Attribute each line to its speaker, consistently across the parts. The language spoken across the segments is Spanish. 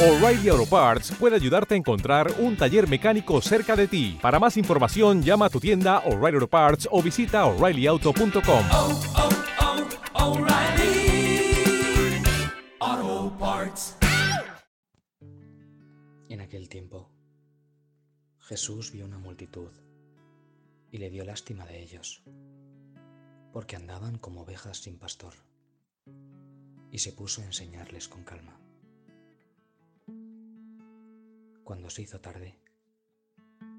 Speaker 1: O'Reilly Auto Parts puede ayudarte a encontrar un taller mecánico cerca de ti. Para más información, llama a tu tienda O'Reilly Auto Parts o visita oreillyauto.com.
Speaker 2: oh, oh, Parts.
Speaker 3: En aquel tiempo, Jesús vio una multitud y le dio lástima de ellos, porque andaban como ovejas sin pastor, y se puso a enseñarles con calma. Cuando se hizo tarde,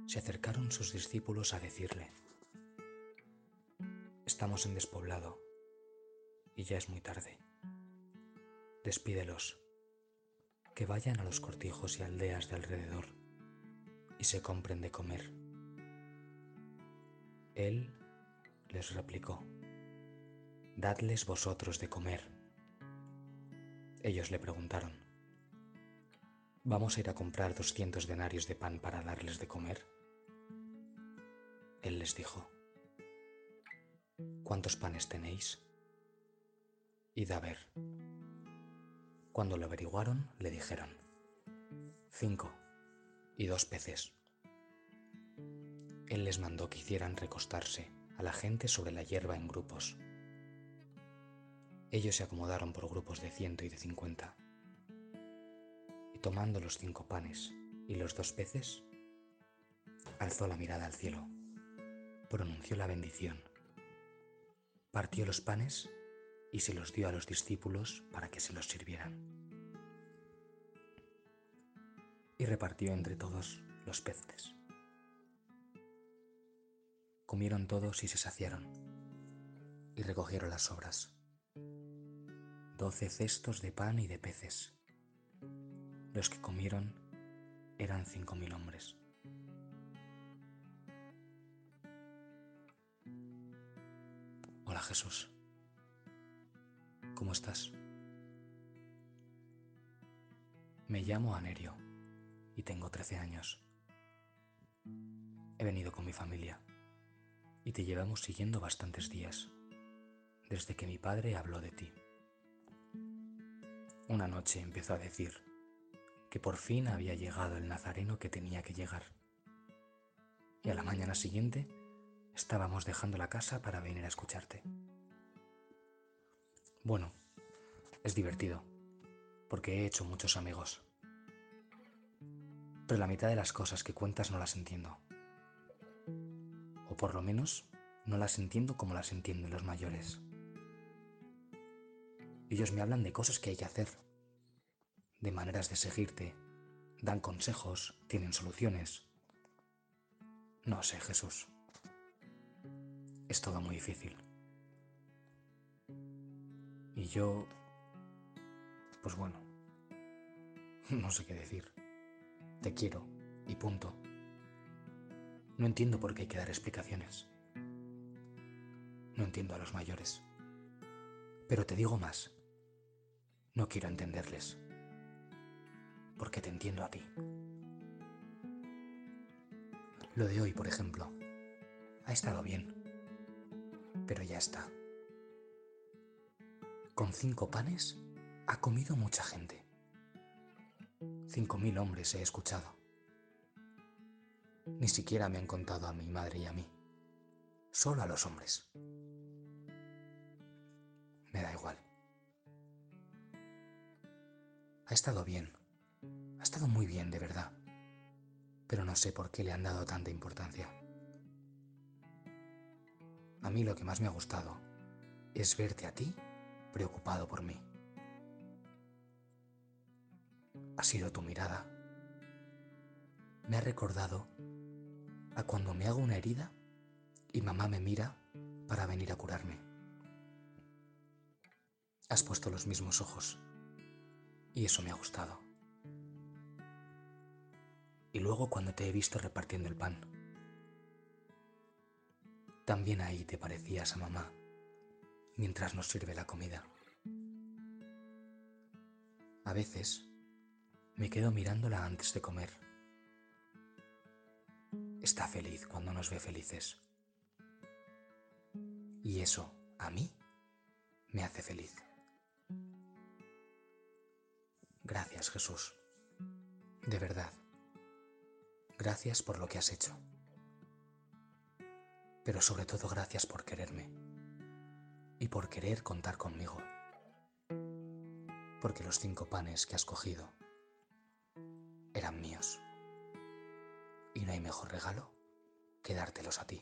Speaker 3: se acercaron sus discípulos a decirle, Estamos en despoblado y ya es muy tarde. Despídelos, que vayan a los cortijos y aldeas de alrededor y se compren de comer. Él les replicó, Dadles vosotros de comer. Ellos le preguntaron, ¿Vamos a ir a comprar doscientos denarios de pan para darles de comer? Él les dijo, ¿Cuántos panes tenéis? Id a ver. Cuando lo averiguaron, le dijeron, cinco y dos peces. Él les mandó que hicieran recostarse a la gente sobre la hierba en grupos. Ellos se acomodaron por grupos de ciento y de cincuenta. Tomando los cinco panes y los dos peces, alzó la mirada al cielo, pronunció la bendición, partió los panes y se los dio a los discípulos para que se los sirvieran. Y repartió entre todos los peces. Comieron todos y se saciaron, y recogieron las sobras. Doce cestos de pan y de peces. Los que comieron eran cinco mil hombres. Hola Jesús. ¿Cómo estás? Me llamo Anerio y tengo 13 años. He venido con mi familia y te llevamos siguiendo bastantes días, desde que mi padre habló de ti. Una noche empezó a decir que por fin había llegado el nazareno que tenía que llegar. Y a la mañana siguiente estábamos dejando la casa para venir a escucharte. Bueno, es divertido, porque he hecho muchos amigos. Pero la mitad de las cosas que cuentas no las entiendo. O por lo menos no las entiendo como las entienden los mayores. Ellos me hablan de cosas que hay que hacer, de maneras de seguirte, dan consejos, tienen soluciones. No sé, Jesús. Es todo muy difícil. Y yo... Pues bueno, no sé qué decir. Te quiero y punto. No entiendo por qué hay que dar explicaciones. No entiendo a los mayores. Pero te digo más. No quiero entenderles. Porque te entiendo a ti. Lo de hoy, por ejemplo, ha estado bien. Pero ya está. Con cinco panes ha comido mucha gente. Cinco mil hombres he escuchado. Ni siquiera me han contado a mi madre y a mí. Solo a los hombres. Me da igual. Ha estado bien. Ha estado muy bien, de verdad. Pero no sé por qué le han dado tanta importancia. A mí lo que más me ha gustado es verte a ti preocupado por mí. Ha sido tu mirada. Me ha recordado a cuando me hago una herida y mamá me mira para venir a curarme. Has puesto los mismos ojos y eso me ha gustado. Y luego cuando te he visto repartiendo el pan, también ahí te parecías a mamá mientras nos sirve la comida. A veces me quedo mirándola antes de comer. Está feliz cuando nos ve felices. Y eso, a mí, me hace feliz. Gracias, Jesús. De verdad, gracias por lo que has hecho. Pero sobre todo gracias por quererme y por querer contar conmigo. Porque los cinco panes que has cogido eran míos. Y no hay mejor regalo que dártelos a ti.